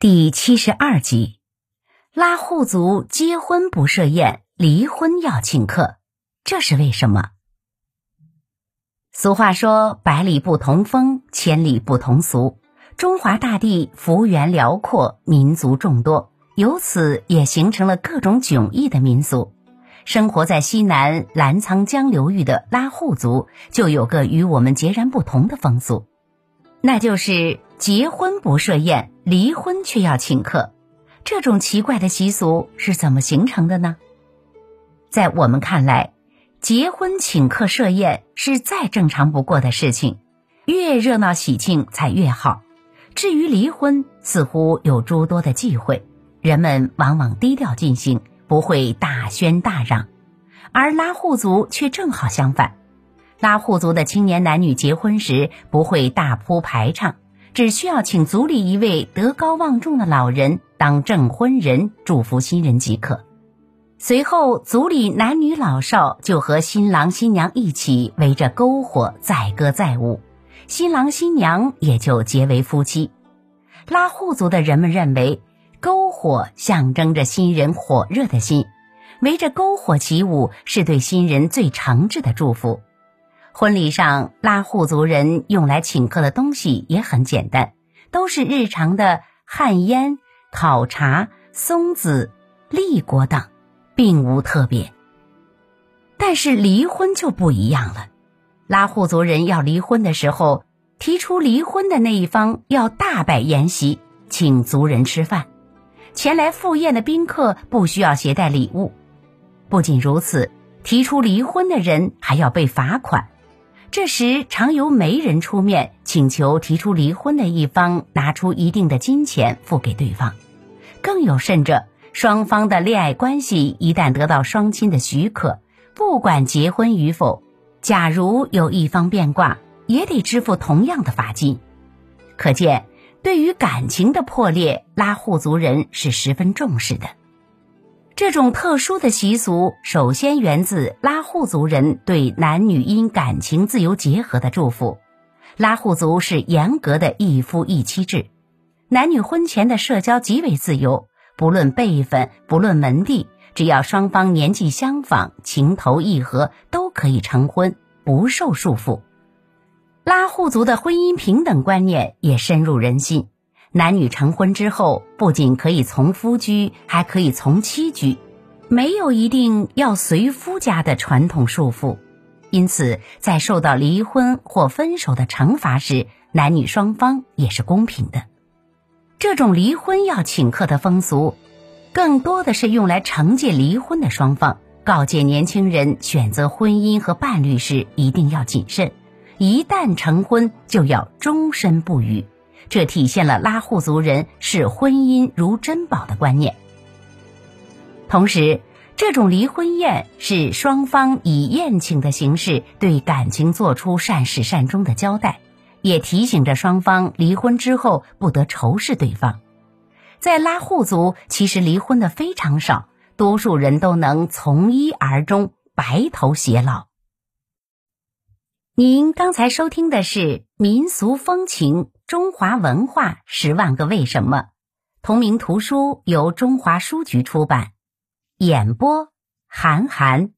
第七十二集，拉祜族结婚不设宴，离婚要请客，这是为什么？俗话说：“百里不同风，千里不同俗。”中华大地幅员辽阔，民族众多，由此也形成了各种迥异的民俗。生活在西南澜沧江流域的拉祜族，就有个与我们截然不同的风俗，那就是结婚不设宴。离婚却要请客，这种奇怪的习俗是怎么形成的呢？在我们看来，结婚请客设宴是再正常不过的事情，越热闹喜庆才越好。至于离婚，似乎有诸多的忌讳，人们往往低调进行，不会大宣大嚷。而拉祜族却正好相反，拉祜族的青年男女结婚时不会大铺排场。只需要请族里一位德高望重的老人当证婚人，祝福新人即可。随后，族里男女老少就和新郎新娘一起围着篝火载歌载舞，新郎新娘也就结为夫妻。拉祜族的人们认为，篝火象征着新人火热的心，围着篝火起舞是对新人最诚挚的祝福。婚礼上，拉祜族人用来请客的东西也很简单，都是日常的旱烟、烤茶、松子、栗果等，并无特别。但是离婚就不一样了，拉祜族人要离婚的时候，提出离婚的那一方要大摆筵席，请族人吃饭，前来赴宴的宾客不需要携带礼物。不仅如此，提出离婚的人还要被罚款。这时，常由媒人出面请求提出离婚的一方拿出一定的金钱付给对方。更有甚者，双方的恋爱关系一旦得到双亲的许可，不管结婚与否，假如有一方变卦，也得支付同样的罚金。可见，对于感情的破裂，拉祜族人是十分重视的。这种特殊的习俗，首先源自拉祜族人对男女因感情自由结合的祝福。拉祜族是严格的一夫一妻制，男女婚前的社交极为自由，不论辈分，不论门第，只要双方年纪相仿、情投意合，都可以成婚，不受束缚。拉祜族的婚姻平等观念也深入人心。男女成婚之后，不仅可以从夫居，还可以从妻居，没有一定要随夫家的传统束缚。因此，在受到离婚或分手的惩罚时，男女双方也是公平的。这种离婚要请客的风俗，更多的是用来惩戒离婚的双方，告诫年轻人选择婚姻和伴侣时一定要谨慎，一旦成婚就要终身不渝。这体现了拉祜族人视婚姻如珍宝的观念。同时，这种离婚宴是双方以宴请的形式对感情做出善始善终的交代，也提醒着双方离婚之后不得仇视对方。在拉祜族，其实离婚的非常少，多数人都能从一而终，白头偕老。您刚才收听的是民俗风情。中华文化十万个为什么，同名图书由中华书局出版，演播韩寒。